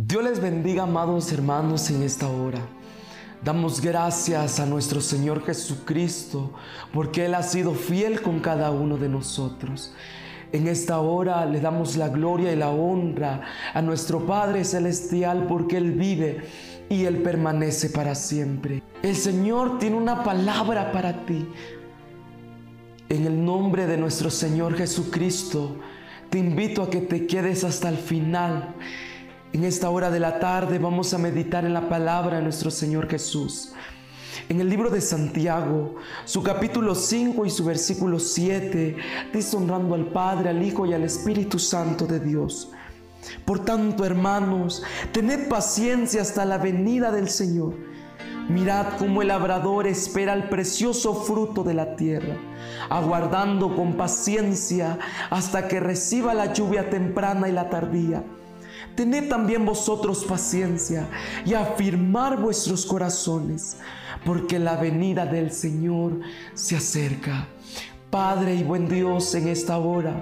Dios les bendiga, amados hermanos, en esta hora. Damos gracias a nuestro Señor Jesucristo porque Él ha sido fiel con cada uno de nosotros. En esta hora le damos la gloria y la honra a nuestro Padre Celestial porque Él vive y Él permanece para siempre. El Señor tiene una palabra para ti. En el nombre de nuestro Señor Jesucristo, te invito a que te quedes hasta el final en esta hora de la tarde vamos a meditar en la palabra de nuestro Señor Jesús. En el libro de Santiago, su capítulo 5 y su versículo 7, dice honrando al Padre, al Hijo y al Espíritu Santo de Dios. Por tanto, hermanos, tened paciencia hasta la venida del Señor. Mirad cómo el labrador espera el precioso fruto de la tierra, aguardando con paciencia hasta que reciba la lluvia temprana y la tardía. Tened también vosotros paciencia y afirmar vuestros corazones, porque la venida del Señor se acerca. Padre y buen Dios, en esta hora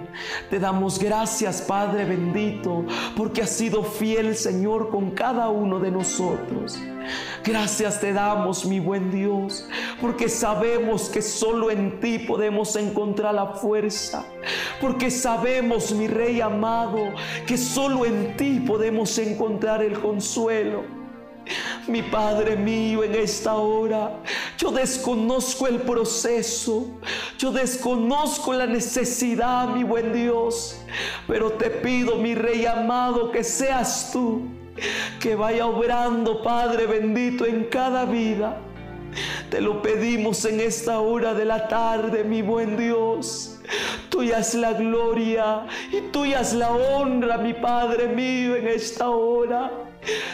te damos gracias, Padre bendito, porque has sido fiel, Señor, con cada uno de nosotros. Gracias te damos, mi buen Dios, porque sabemos que solo en ti podemos encontrar la fuerza, porque sabemos, mi Rey amado, que solo en ti podemos encontrar el consuelo. Mi Padre mío, en esta hora, yo desconozco el proceso, yo desconozco la necesidad, mi buen Dios, pero te pido, mi Rey amado, que seas tú, que vaya obrando, Padre bendito, en cada vida. Te lo pedimos en esta hora de la tarde, mi buen Dios. Tuya es la gloria y tuya es la honra, mi Padre mío, en esta hora.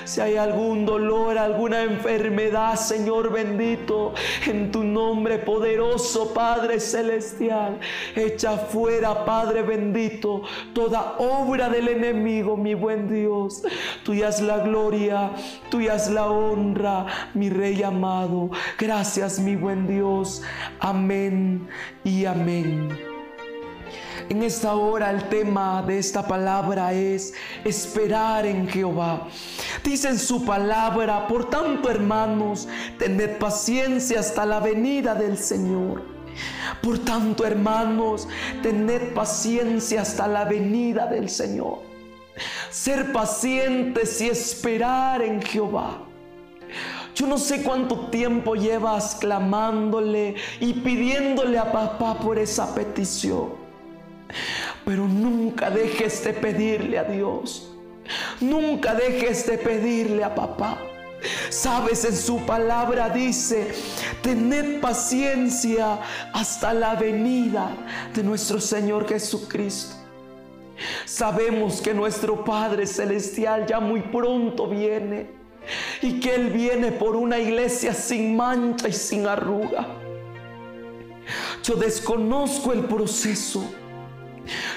Si hay algún dolor, alguna enfermedad, Señor bendito, en tu nombre poderoso, Padre celestial, echa fuera, Padre bendito, toda obra del enemigo, mi buen Dios. Tuya es la gloria, tuya es la honra, mi Rey amado. Gracias, mi buen Dios. Amén y amén. En esta hora el tema de esta palabra es esperar en Jehová. Dice en su palabra, por tanto hermanos, tened paciencia hasta la venida del Señor. Por tanto hermanos, tened paciencia hasta la venida del Señor. Ser pacientes y esperar en Jehová. Yo no sé cuánto tiempo llevas clamándole y pidiéndole a papá por esa petición. Pero nunca dejes de pedirle a Dios. Nunca dejes de pedirle a papá. Sabes, en su palabra dice, tened paciencia hasta la venida de nuestro Señor Jesucristo. Sabemos que nuestro Padre Celestial ya muy pronto viene y que Él viene por una iglesia sin mancha y sin arruga. Yo desconozco el proceso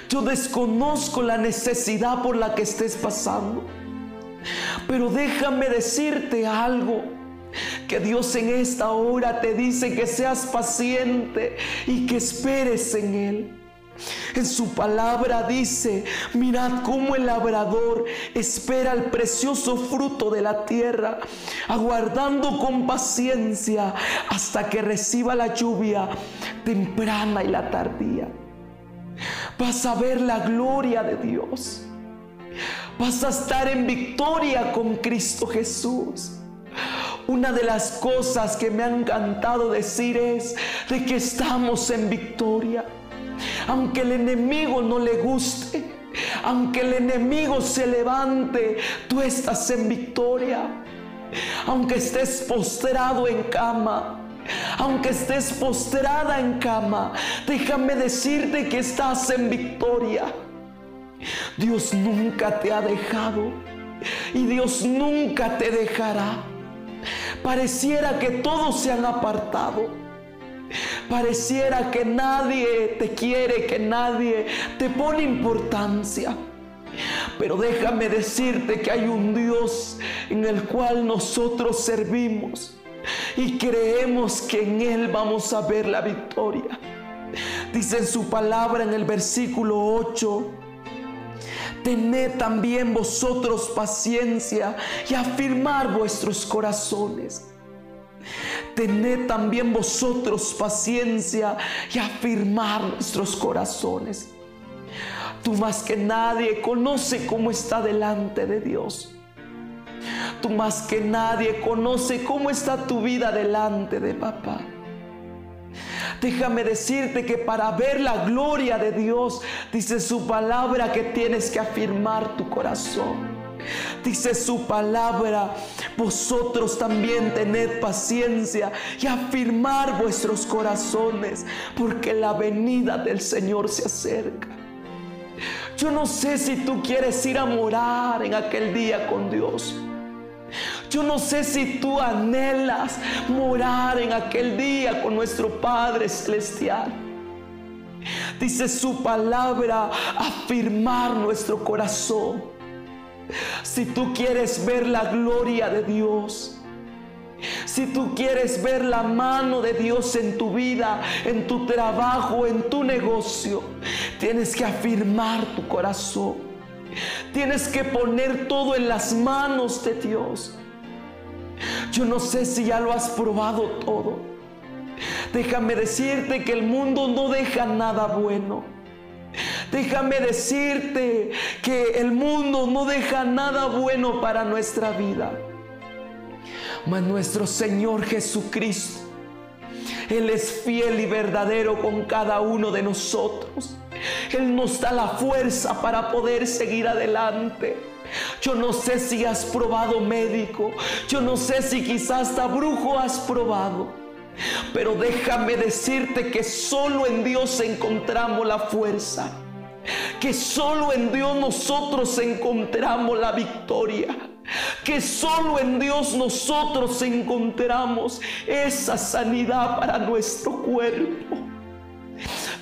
yo desconozco la necesidad por la que estés pasando. Pero déjame decirte algo. Que Dios en esta hora te dice que seas paciente y que esperes en Él. En su palabra dice, mirad cómo el labrador espera el precioso fruto de la tierra, aguardando con paciencia hasta que reciba la lluvia temprana y la tardía. Vas a ver la gloria de Dios. Vas a estar en victoria con Cristo Jesús. Una de las cosas que me ha encantado decir es de que estamos en victoria. Aunque el enemigo no le guste, aunque el enemigo se levante, tú estás en victoria. Aunque estés postrado en cama, aunque estés postrada en cama, déjame decirte que estás en victoria. Dios nunca te ha dejado y Dios nunca te dejará. Pareciera que todos se han apartado. Pareciera que nadie te quiere, que nadie te pone importancia. Pero déjame decirte que hay un Dios en el cual nosotros servimos y creemos que en Él vamos a ver la victoria. Dice su palabra en el versículo 8, tened también vosotros paciencia y afirmar vuestros corazones. Tened también vosotros paciencia y afirmar nuestros corazones. Tú más que nadie conoce cómo está delante de Dios. Tú más que nadie conoce cómo está tu vida delante de papá. Déjame decirte que para ver la gloria de Dios, dice su palabra que tienes que afirmar tu corazón. Dice su palabra, vosotros también tened paciencia y afirmar vuestros corazones, porque la venida del Señor se acerca. Yo no sé si tú quieres ir a morar en aquel día con Dios. Yo no sé si tú anhelas morar en aquel día con nuestro Padre Celestial. Dice su palabra, afirmar nuestro corazón. Si tú quieres ver la gloria de Dios, si tú quieres ver la mano de Dios en tu vida, en tu trabajo, en tu negocio, tienes que afirmar tu corazón. Tienes que poner todo en las manos de Dios. Yo no sé si ya lo has probado todo. Déjame decirte que el mundo no deja nada bueno. Déjame decirte que el mundo no deja nada bueno para nuestra vida. Mas nuestro Señor Jesucristo, Él es fiel y verdadero con cada uno de nosotros. Él nos da la fuerza para poder seguir adelante. Yo no sé si has probado médico. Yo no sé si quizás hasta brujo has probado. Pero déjame decirte que solo en Dios encontramos la fuerza. Que solo en Dios nosotros encontramos la victoria. Que solo en Dios nosotros encontramos esa sanidad para nuestro cuerpo.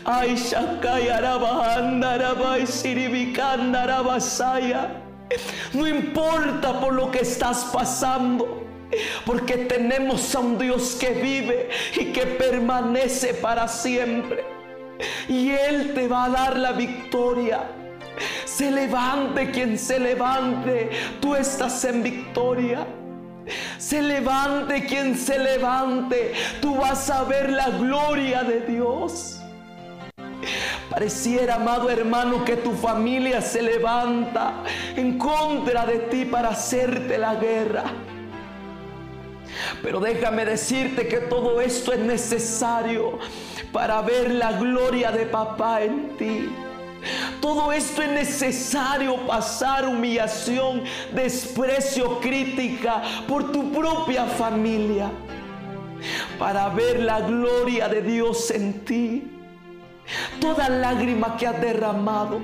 Ay, Shakai Arabahandarabai Siribikandarabayaya. No importa por lo que estás pasando, porque tenemos a un Dios que vive y que permanece para siempre. Y Él te va a dar la victoria. Se levante quien se levante, tú estás en victoria. Se levante quien se levante, tú vas a ver la gloria de Dios. Pareciera, amado hermano, que tu familia se levanta en contra de ti para hacerte la guerra. Pero déjame decirte que todo esto es necesario para ver la gloria de papá en ti. Todo esto es necesario pasar humillación, desprecio, crítica por tu propia familia. Para ver la gloria de Dios en ti toda lágrima que has derramado,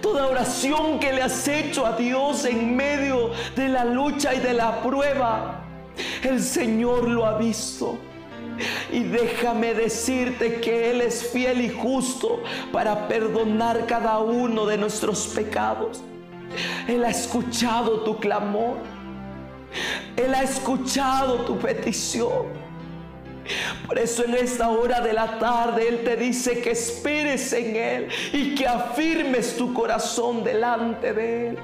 toda oración que le has hecho a Dios en medio de la lucha y de la prueba, el Señor lo ha visto. Y déjame decirte que Él es fiel y justo para perdonar cada uno de nuestros pecados. Él ha escuchado tu clamor. Él ha escuchado tu petición. Por eso en esta hora de la tarde Él te dice que esperes en Él y que afirmes tu corazón delante de Él.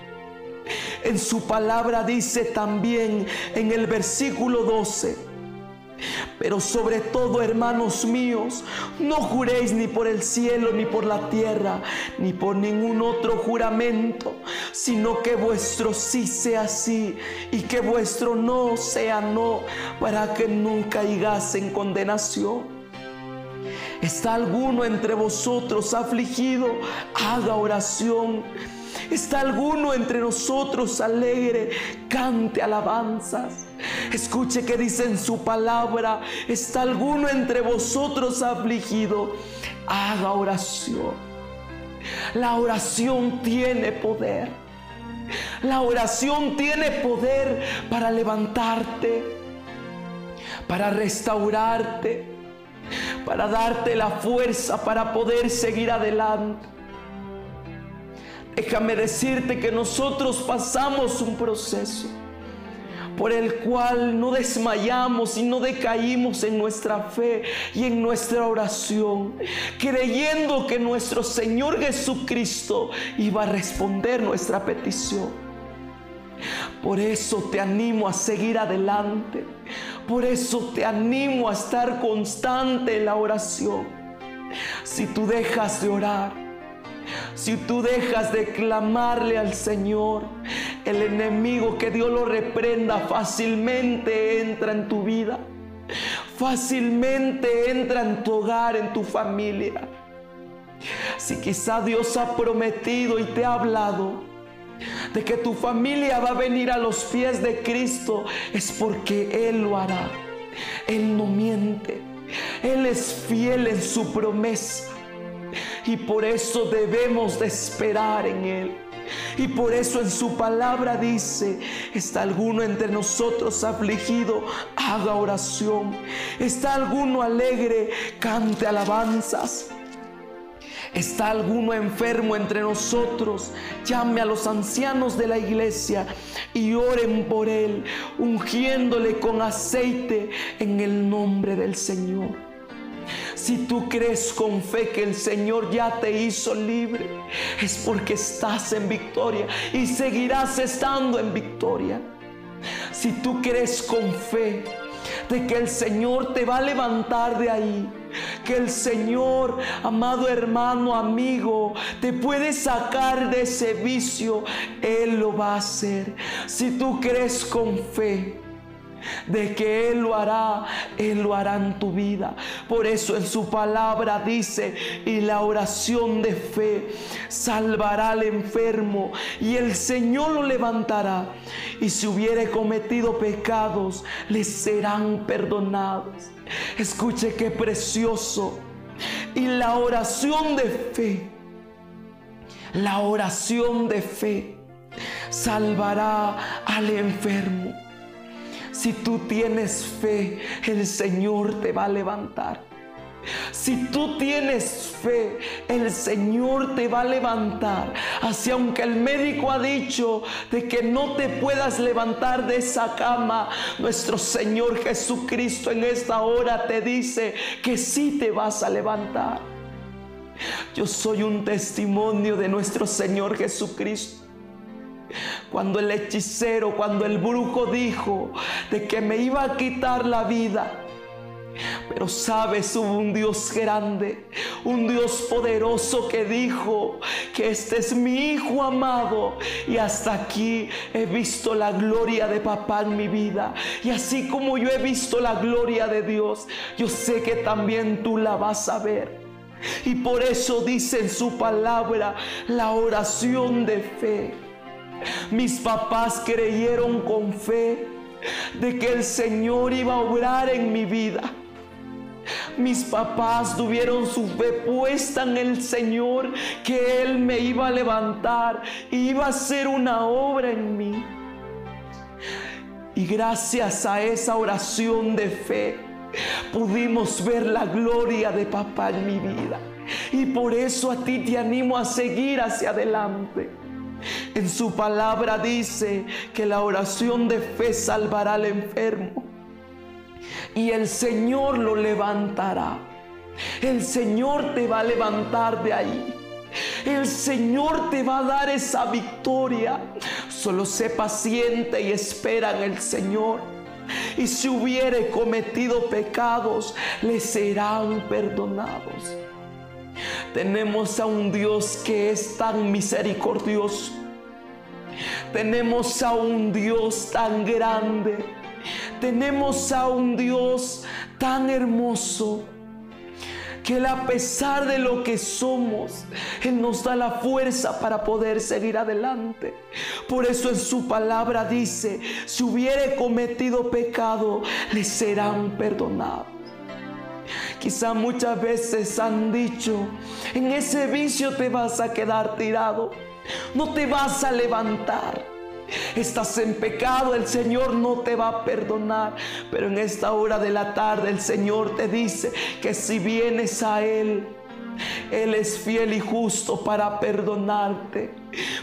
En su palabra dice también en el versículo 12, pero sobre todo, hermanos míos, no juréis ni por el cielo, ni por la tierra, ni por ningún otro juramento, sino que vuestro sí sea sí y que vuestro no sea no, para que nunca caigas en condenación. ¿Está alguno entre vosotros afligido? Haga oración. ¿Está alguno entre nosotros alegre? Cante alabanzas. Escuche que dice en su palabra, ¿está alguno entre vosotros afligido? Haga oración. La oración tiene poder. La oración tiene poder para levantarte, para restaurarte, para darte la fuerza para poder seguir adelante. Déjame decirte que nosotros pasamos un proceso por el cual no desmayamos y no decaímos en nuestra fe y en nuestra oración, creyendo que nuestro Señor Jesucristo iba a responder nuestra petición. Por eso te animo a seguir adelante. Por eso te animo a estar constante en la oración. Si tú dejas de orar, si tú dejas de clamarle al Señor, el enemigo que Dios lo reprenda fácilmente entra en tu vida. Fácilmente entra en tu hogar, en tu familia. Si quizá Dios ha prometido y te ha hablado de que tu familia va a venir a los pies de Cristo, es porque Él lo hará. Él no miente. Él es fiel en su promesa. Y por eso debemos de esperar en Él. Y por eso en su palabra dice, está alguno entre nosotros afligido, haga oración. Está alguno alegre, cante alabanzas. ¿Está alguno enfermo entre nosotros? Llame a los ancianos de la iglesia y oren por él, ungiéndole con aceite en el nombre del Señor. Si tú crees con fe que el Señor ya te hizo libre, es porque estás en victoria y seguirás estando en victoria. Si tú crees con fe de que el Señor te va a levantar de ahí, que el Señor, amado hermano, amigo, te puede sacar de ese vicio, Él lo va a hacer. Si tú crees con fe, de que Él lo hará, Él lo hará en tu vida. Por eso en su palabra dice, y la oración de fe salvará al enfermo y el Señor lo levantará. Y si hubiere cometido pecados, le serán perdonados. Escuche qué precioso. Y la oración de fe, la oración de fe salvará al enfermo. Si tú tienes fe, el Señor te va a levantar. Si tú tienes fe, el Señor te va a levantar. Así aunque el médico ha dicho de que no te puedas levantar de esa cama, nuestro Señor Jesucristo en esta hora te dice que sí te vas a levantar. Yo soy un testimonio de nuestro Señor Jesucristo. Cuando el hechicero, cuando el brujo dijo de que me iba a quitar la vida. Pero sabes, hubo un Dios grande, un Dios poderoso que dijo que este es mi hijo amado y hasta aquí he visto la gloria de papá en mi vida. Y así como yo he visto la gloria de Dios, yo sé que también tú la vas a ver. Y por eso dice en su palabra la oración de fe. Mis papás creyeron con fe de que el Señor iba a obrar en mi vida. Mis papás tuvieron su fe puesta en el Señor, que Él me iba a levantar y iba a hacer una obra en mí. Y gracias a esa oración de fe, pudimos ver la gloria de papá en mi vida. Y por eso a ti te animo a seguir hacia adelante. En su palabra dice que la oración de fe salvará al enfermo y el Señor lo levantará. El Señor te va a levantar de ahí. El Señor te va a dar esa victoria. Solo sé paciente y espera en el Señor. Y si hubiere cometido pecados, le serán perdonados. Tenemos a un Dios que es tan misericordioso. Tenemos a un Dios tan grande. Tenemos a un Dios tan hermoso que Él a pesar de lo que somos, Él nos da la fuerza para poder seguir adelante. Por eso en su palabra dice, si hubiere cometido pecado, le serán perdonados. Quizá muchas veces han dicho, en ese vicio te vas a quedar tirado, no te vas a levantar. Estás en pecado, el Señor no te va a perdonar. Pero en esta hora de la tarde el Señor te dice que si vienes a Él, Él es fiel y justo para perdonarte.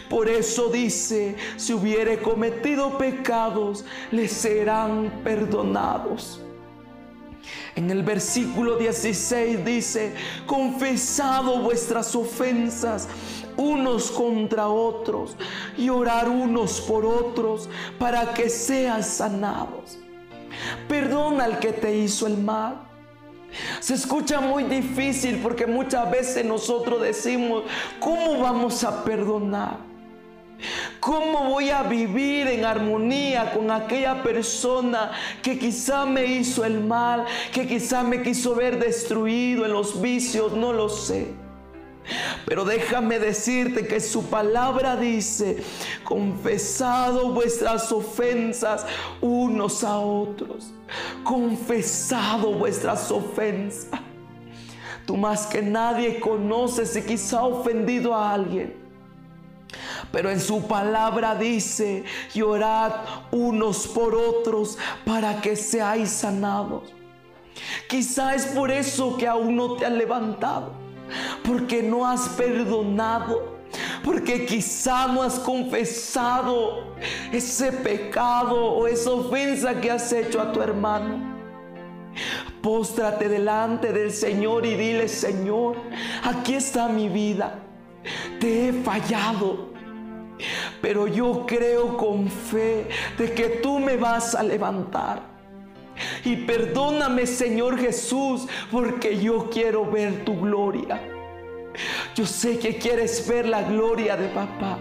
Por eso dice, si hubiere cometido pecados, le serán perdonados. En el versículo 16 dice, confesado vuestras ofensas unos contra otros y orar unos por otros para que sean sanados. Perdona al que te hizo el mal. Se escucha muy difícil porque muchas veces nosotros decimos, ¿cómo vamos a perdonar? ¿Cómo voy a vivir en armonía con aquella persona que quizá me hizo el mal, que quizá me quiso ver destruido en los vicios? No lo sé. Pero déjame decirte que su palabra dice, confesado vuestras ofensas unos a otros, confesado vuestras ofensas. Tú más que nadie conoces si quizá ofendido a alguien. Pero en su palabra dice, llorad unos por otros para que seáis sanados. Quizá es por eso que aún no te has levantado, porque no has perdonado, porque quizá no has confesado ese pecado o esa ofensa que has hecho a tu hermano. Póstrate delante del Señor y dile, Señor, aquí está mi vida. Te he fallado pero yo creo con fe de que tú me vas a levantar. Y perdóname, Señor Jesús, porque yo quiero ver tu gloria. Yo sé que quieres ver la gloria de papá.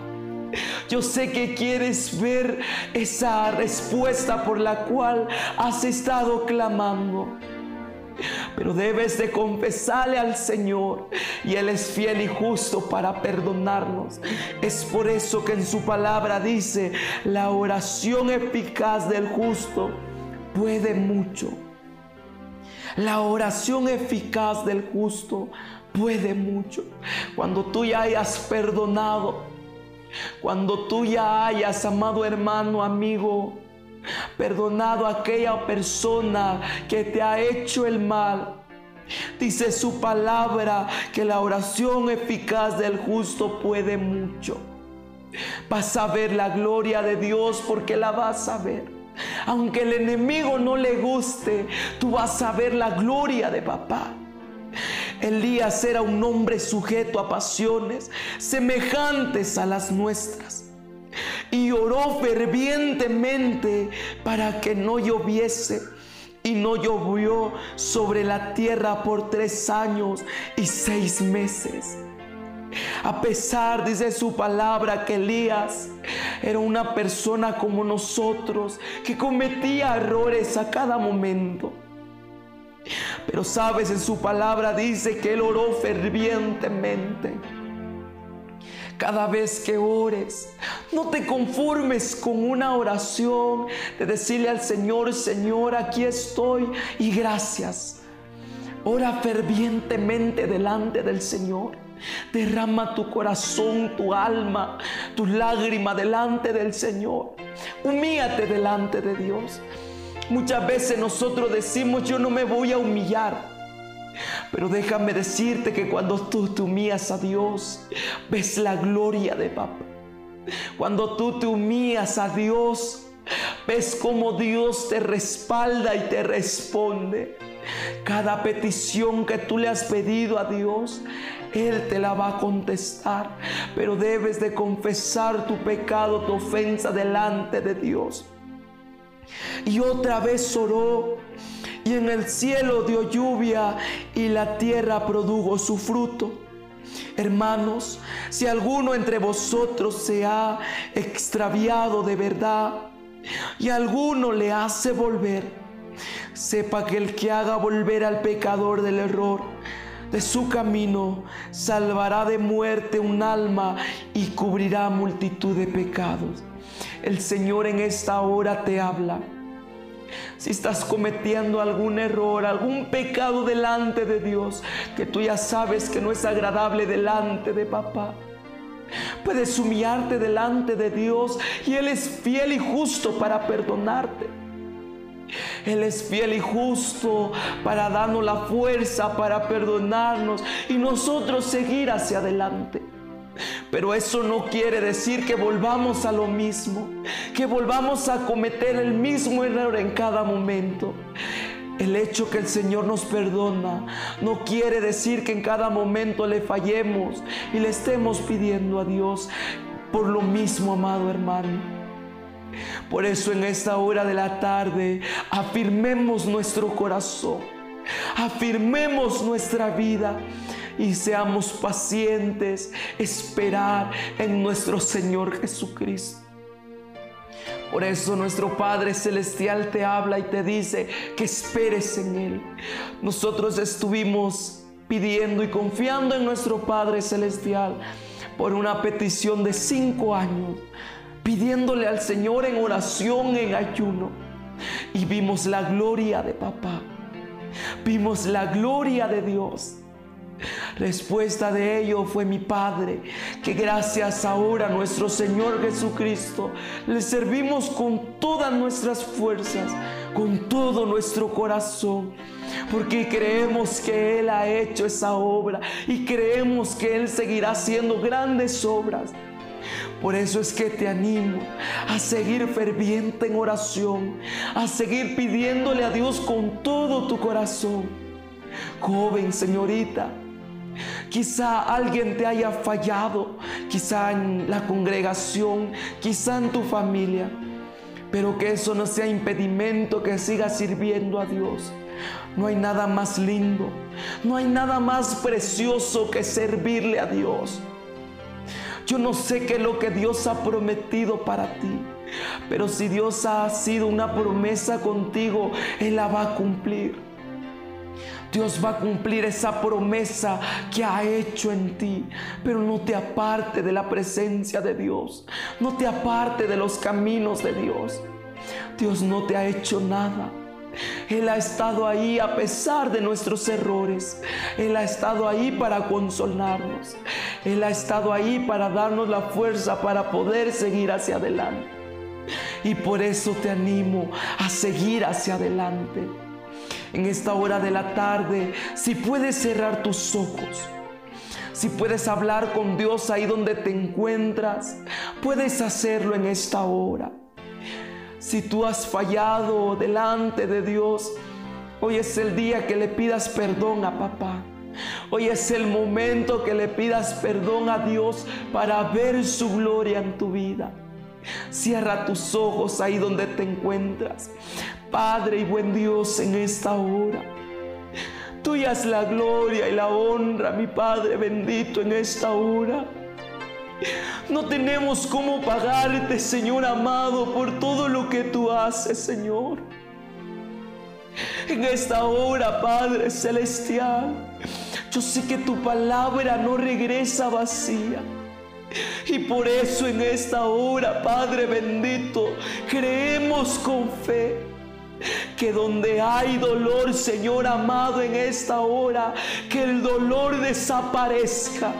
Yo sé que quieres ver esa respuesta por la cual has estado clamando. Pero debes de confesarle al Señor y Él es fiel y justo para perdonarnos. Es por eso que en su palabra dice, la oración eficaz del justo puede mucho. La oración eficaz del justo puede mucho. Cuando tú ya hayas perdonado, cuando tú ya hayas amado hermano, amigo, perdonado a aquella persona que te ha hecho el mal. Dice su palabra que la oración eficaz del justo puede mucho. Vas a ver la gloria de Dios porque la vas a ver. Aunque el enemigo no le guste, tú vas a ver la gloria de papá. Elías era un hombre sujeto a pasiones semejantes a las nuestras y oró fervientemente para que no lloviese. Y no llovió sobre la tierra por tres años y seis meses. A pesar, dice su palabra, que Elías era una persona como nosotros, que cometía errores a cada momento. Pero sabes, en su palabra dice que él oró fervientemente. Cada vez que ores, no te conformes con una oración de decirle al Señor, Señor, aquí estoy y gracias. Ora fervientemente delante del Señor. Derrama tu corazón, tu alma, tu lágrima delante del Señor. Humíate delante de Dios. Muchas veces nosotros decimos, yo no me voy a humillar. Pero déjame decirte que cuando tú te humillas a Dios, ves la gloria de papá. Cuando tú te humillas a Dios, ves cómo Dios te respalda y te responde. Cada petición que tú le has pedido a Dios, Él te la va a contestar. Pero debes de confesar tu pecado, tu ofensa delante de Dios. Y otra vez oró y en el cielo dio lluvia y la tierra produjo su fruto. Hermanos, si alguno entre vosotros se ha extraviado de verdad y alguno le hace volver, sepa que el que haga volver al pecador del error de su camino salvará de muerte un alma y cubrirá multitud de pecados. El Señor en esta hora te habla si estás cometiendo algún error, algún pecado delante de Dios, que tú ya sabes que no es agradable delante de papá. Puedes humillarte delante de Dios y Él es fiel y justo para perdonarte. Él es fiel y justo para darnos la fuerza, para perdonarnos y nosotros seguir hacia adelante. Pero eso no quiere decir que volvamos a lo mismo, que volvamos a cometer el mismo error en cada momento. El hecho que el Señor nos perdona no quiere decir que en cada momento le fallemos y le estemos pidiendo a Dios por lo mismo, amado hermano. Por eso en esta hora de la tarde afirmemos nuestro corazón, afirmemos nuestra vida y seamos pacientes, esperar en nuestro Señor Jesucristo. Por eso nuestro Padre Celestial te habla y te dice que esperes en Él. Nosotros estuvimos pidiendo y confiando en nuestro Padre Celestial por una petición de cinco años, pidiéndole al Señor en oración, en ayuno. Y vimos la gloria de papá. Vimos la gloria de Dios. Respuesta de ello fue mi Padre, que gracias ahora a nuestro Señor Jesucristo le servimos con todas nuestras fuerzas, con todo nuestro corazón, porque creemos que Él ha hecho esa obra y creemos que Él seguirá haciendo grandes obras. Por eso es que te animo a seguir ferviente en oración, a seguir pidiéndole a Dios con todo tu corazón. Joven, señorita, Quizá alguien te haya fallado, quizá en la congregación, quizá en tu familia, pero que eso no sea impedimento que sigas sirviendo a Dios. No hay nada más lindo, no hay nada más precioso que servirle a Dios. Yo no sé qué es lo que Dios ha prometido para ti, pero si Dios ha sido una promesa contigo, Él la va a cumplir. Dios va a cumplir esa promesa que ha hecho en ti. Pero no te aparte de la presencia de Dios. No te aparte de los caminos de Dios. Dios no te ha hecho nada. Él ha estado ahí a pesar de nuestros errores. Él ha estado ahí para consolarnos. Él ha estado ahí para darnos la fuerza para poder seguir hacia adelante. Y por eso te animo a seguir hacia adelante en esta hora de la tarde, si puedes cerrar tus ojos, si puedes hablar con Dios ahí donde te encuentras, puedes hacerlo en esta hora. Si tú has fallado delante de Dios, hoy es el día que le pidas perdón a papá. Hoy es el momento que le pidas perdón a Dios para ver su gloria en tu vida. Cierra tus ojos ahí donde te encuentras. Padre y buen Dios, en esta hora. Tuya es la gloria y la honra, mi Padre bendito, en esta hora. No tenemos cómo pagarte, Señor amado, por todo lo que tú haces, Señor. En esta hora, Padre Celestial, yo sé que tu palabra no regresa vacía. Y por eso en esta hora, Padre bendito, creemos con fe que donde hay dolor, Señor amado, en esta hora, que el dolor desaparezca,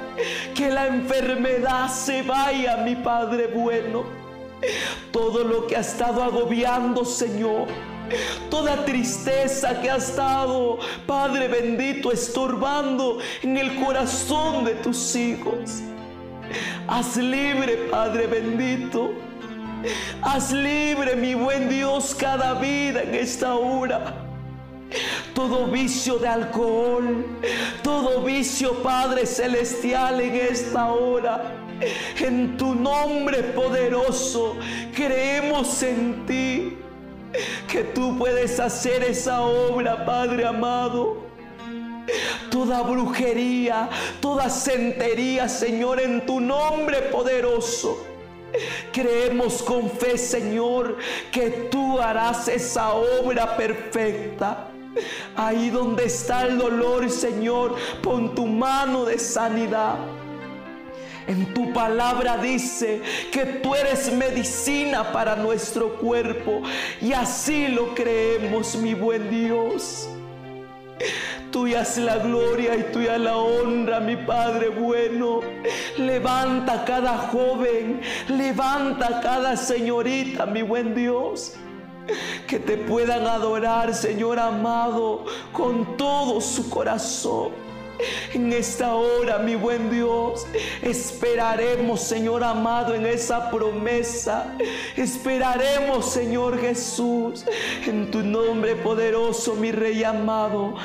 que la enfermedad se vaya, mi Padre bueno. Todo lo que ha estado agobiando, Señor, toda tristeza que ha estado, Padre bendito, estorbando en el corazón de tus hijos. Haz libre, Padre bendito Haz libre, mi buen Dios, cada vida en esta hora. Todo vicio de alcohol, todo vicio, Padre Celestial, en esta hora. En tu nombre poderoso, creemos en ti, que tú puedes hacer esa obra, Padre amado. Toda brujería, toda sentería, Señor, en tu nombre poderoso Creemos con fe, Señor, que tú harás esa obra perfecta. Ahí donde está el dolor, Señor, pon tu mano de sanidad. En tu palabra dice que tú eres medicina para nuestro cuerpo y así lo creemos, mi buen Dios. Tuya es la gloria y tuya la honra, mi Padre bueno. Levanta cada joven, levanta cada señorita, mi buen Dios. que te puedan adorar, Señor amado, con todo su corazón. En esta hora, mi buen Dios, esperaremos, Señor amado, en esa promesa. Esperaremos, Señor Jesús, en tu nombre poderoso, mi Rey amado.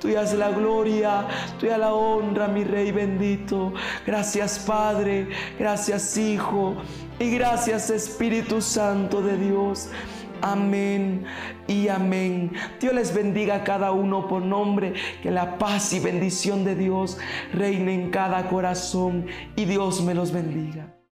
Tuya es la gloria, tuya la honra, mi Rey bendito. Gracias Padre, gracias Hijo y gracias Espíritu Santo de Dios. Amén y amén. Dios les bendiga a cada uno por nombre. Que la paz y bendición de Dios reine en cada corazón y Dios me los bendiga.